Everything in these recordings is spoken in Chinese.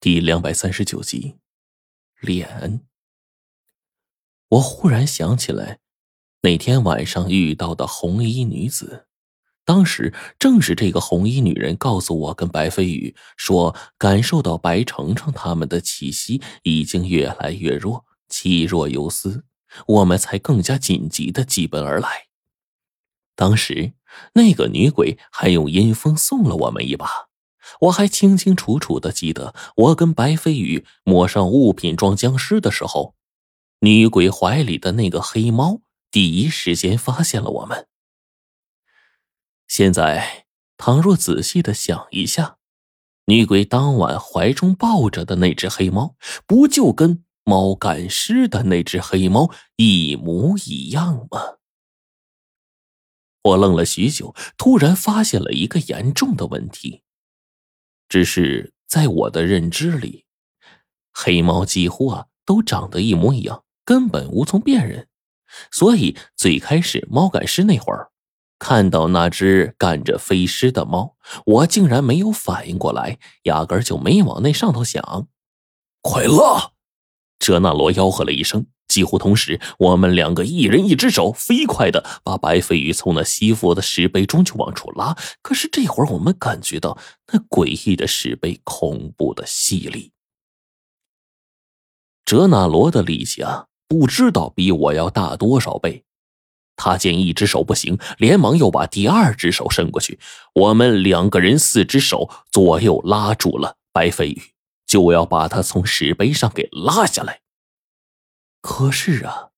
第两百三十九集，脸。我忽然想起来，那天晚上遇到的红衣女子，当时正是这个红衣女人告诉我跟白飞宇说，感受到白程程他们的气息已经越来越弱，气若游丝，我们才更加紧急的急奔而来。当时那个女鬼还用阴风送了我们一把。我还清清楚楚的记得，我跟白飞宇抹上物品装僵尸的时候，女鬼怀里的那个黑猫第一时间发现了我们。现在，倘若仔细的想一下，女鬼当晚怀中抱着的那只黑猫，不就跟猫赶尸的那只黑猫一模一样吗？我愣了许久，突然发现了一个严重的问题。只是在我的认知里，黑猫几乎啊都长得一模一样，根本无从辨认。所以最开始猫赶尸那会儿，看到那只赶着飞尸的猫，我竟然没有反应过来，压根就没往那上头想。快拉！哲那罗吆喝了一声。几乎同时，我们两个一人一只手，飞快的把白飞宇从那吸附的石碑中就往出拉。可是这会儿，我们感觉到那诡异的石碑恐怖的吸力。哲纳罗的力气啊，不知道比我要大多少倍。他见一只手不行，连忙又把第二只手伸过去。我们两个人四只手左右拉住了白飞宇，就要把他从石碑上给拉下来。可是啊，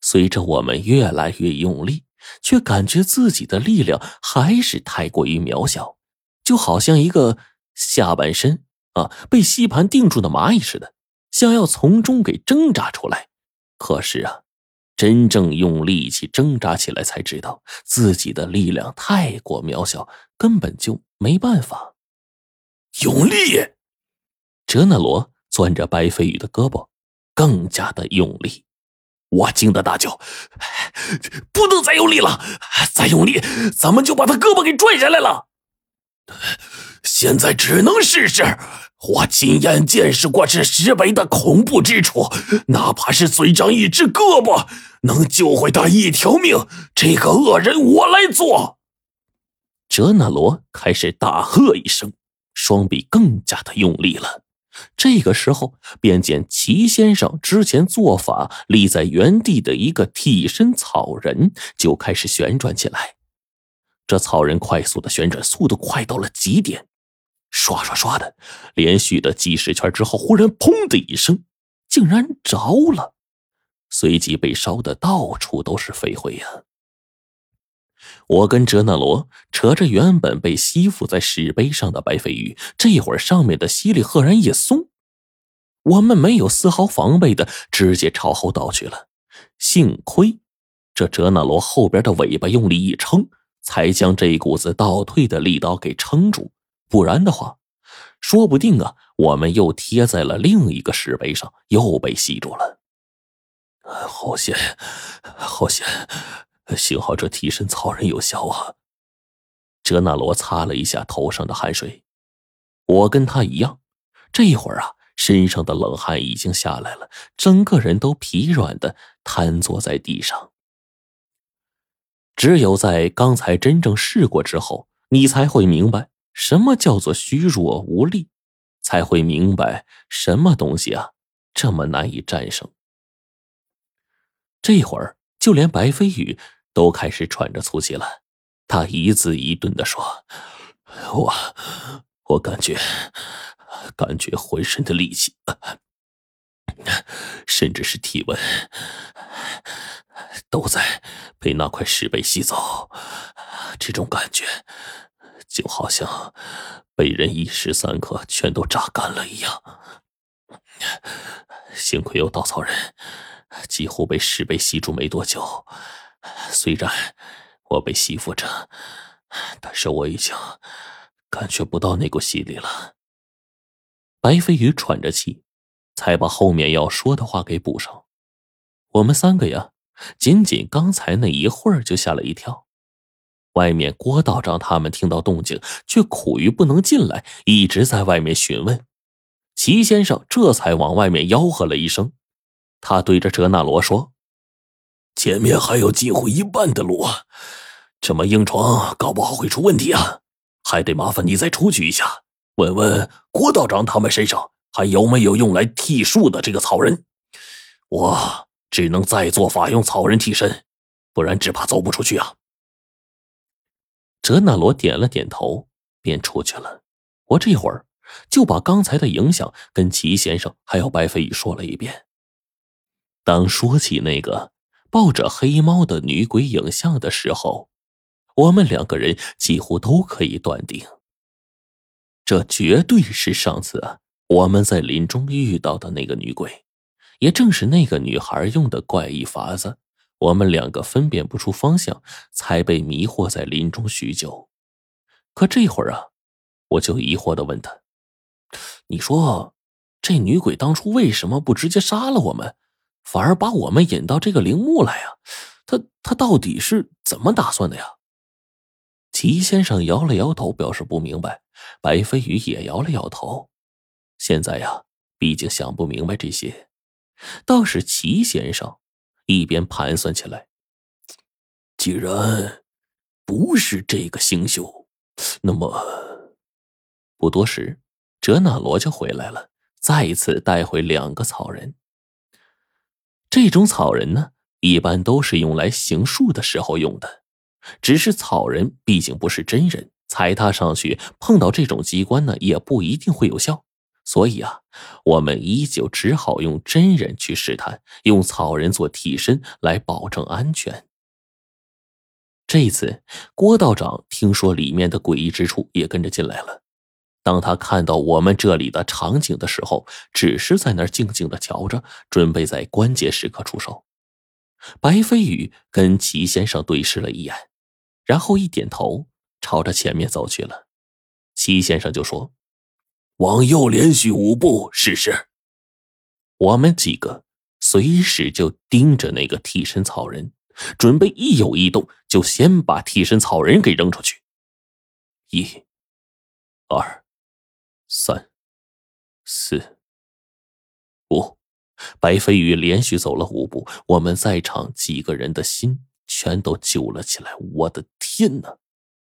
随着我们越来越用力，却感觉自己的力量还是太过于渺小，就好像一个下半身啊被吸盘定住的蚂蚁似的，想要从中给挣扎出来。可是啊，真正用力气挣扎起来，才知道自己的力量太过渺小，根本就没办法用力。哲那罗攥着白飞宇的胳膊。更加的用力，我惊得大叫：“不能再用力了！再用力，咱们就把他胳膊给拽下来了。现在只能试试。我亲眼见识过这石碑的恐怖之处，哪怕是嘴长一只胳膊，能救回他一条命，这个恶人我来做。”哲那罗开始大喝一声，双臂更加的用力了。这个时候，便见齐先生之前做法立在原地的一个替身草人就开始旋转起来。这草人快速的旋转，速度快到了极点，刷刷刷的连续的几十圈之后，忽然砰的一声，竟然着了，随即被烧的到处都是飞灰呀。我跟哲那罗扯着原本被吸附在石碑上的白飞鱼，这会儿上面的吸力赫然一松，我们没有丝毫防备的直接朝后倒去了。幸亏这哲那罗后边的尾巴用力一撑，才将这股子倒退的力道给撑住，不然的话，说不定啊，我们又贴在了另一个石碑上，又被吸住了。好险，好险！幸好这替身草人有效啊！哲纳罗擦了一下头上的汗水，我跟他一样，这会儿啊，身上的冷汗已经下来了，整个人都疲软的瘫坐在地上。只有在刚才真正试过之后，你才会明白什么叫做虚弱无力，才会明白什么东西啊这么难以战胜。这会儿，就连白飞宇。都开始喘着粗气了，他一字一顿的说：“我，我感觉，感觉浑身的力气，甚至是体温，都在被那块石碑吸走。这种感觉，就好像被人一时三刻全都榨干了一样。幸亏有稻草人，几乎被石碑吸住没多久。”虽然我被吸附着，但是我已经感觉不到那股吸力了。白飞宇喘着气，才把后面要说的话给补上。我们三个呀，仅仅刚才那一会儿就吓了一跳。外面郭道长他们听到动静，却苦于不能进来，一直在外面询问。齐先生这才往外面吆喝了一声，他对着哲那罗说：“前面还有近乎一半的路啊，这么硬闯，搞不好会出问题啊！还得麻烦你再出去一下，问问郭道长他们身上还有没有用来替树的这个草人。我只能再做法用草人替身，不然只怕走不出去啊。”哲那罗点了点头，便出去了。我这会儿。就把刚才的影响跟齐先生还有白飞宇说了一遍。当说起那个抱着黑猫的女鬼影像的时候，我们两个人几乎都可以断定，这绝对是上次我们在林中遇到的那个女鬼，也正是那个女孩用的怪异法子，我们两个分辨不出方向，才被迷惑在林中许久。可这会儿啊，我就疑惑的问他。你说，这女鬼当初为什么不直接杀了我们，反而把我们引到这个陵墓来呀？他他到底是怎么打算的呀？齐先生摇了摇头，表示不明白。白飞宇也摇了摇头。现在呀，毕竟想不明白这些，倒是齐先生一边盘算起来。既然不是这个星宿，那么不多时。哲那罗就回来了，再一次带回两个草人。这种草人呢，一般都是用来行术的时候用的。只是草人毕竟不是真人，踩踏上去碰到这种机关呢，也不一定会有效。所以啊，我们依旧只好用真人去试探，用草人做替身来保证安全。这次郭道长听说里面的诡异之处，也跟着进来了。当他看到我们这里的场景的时候，只是在那儿静静的瞧着，准备在关键时刻出手。白飞宇跟齐先生对视了一眼，然后一点头，朝着前面走去了。齐先生就说：“往右连续五步试试。”我们几个随时就盯着那个替身草人，准备一有异动就先把替身草人给扔出去。一、二。三、四、五，白飞宇连续走了五步，我们在场几个人的心全都揪了起来。我的天哪！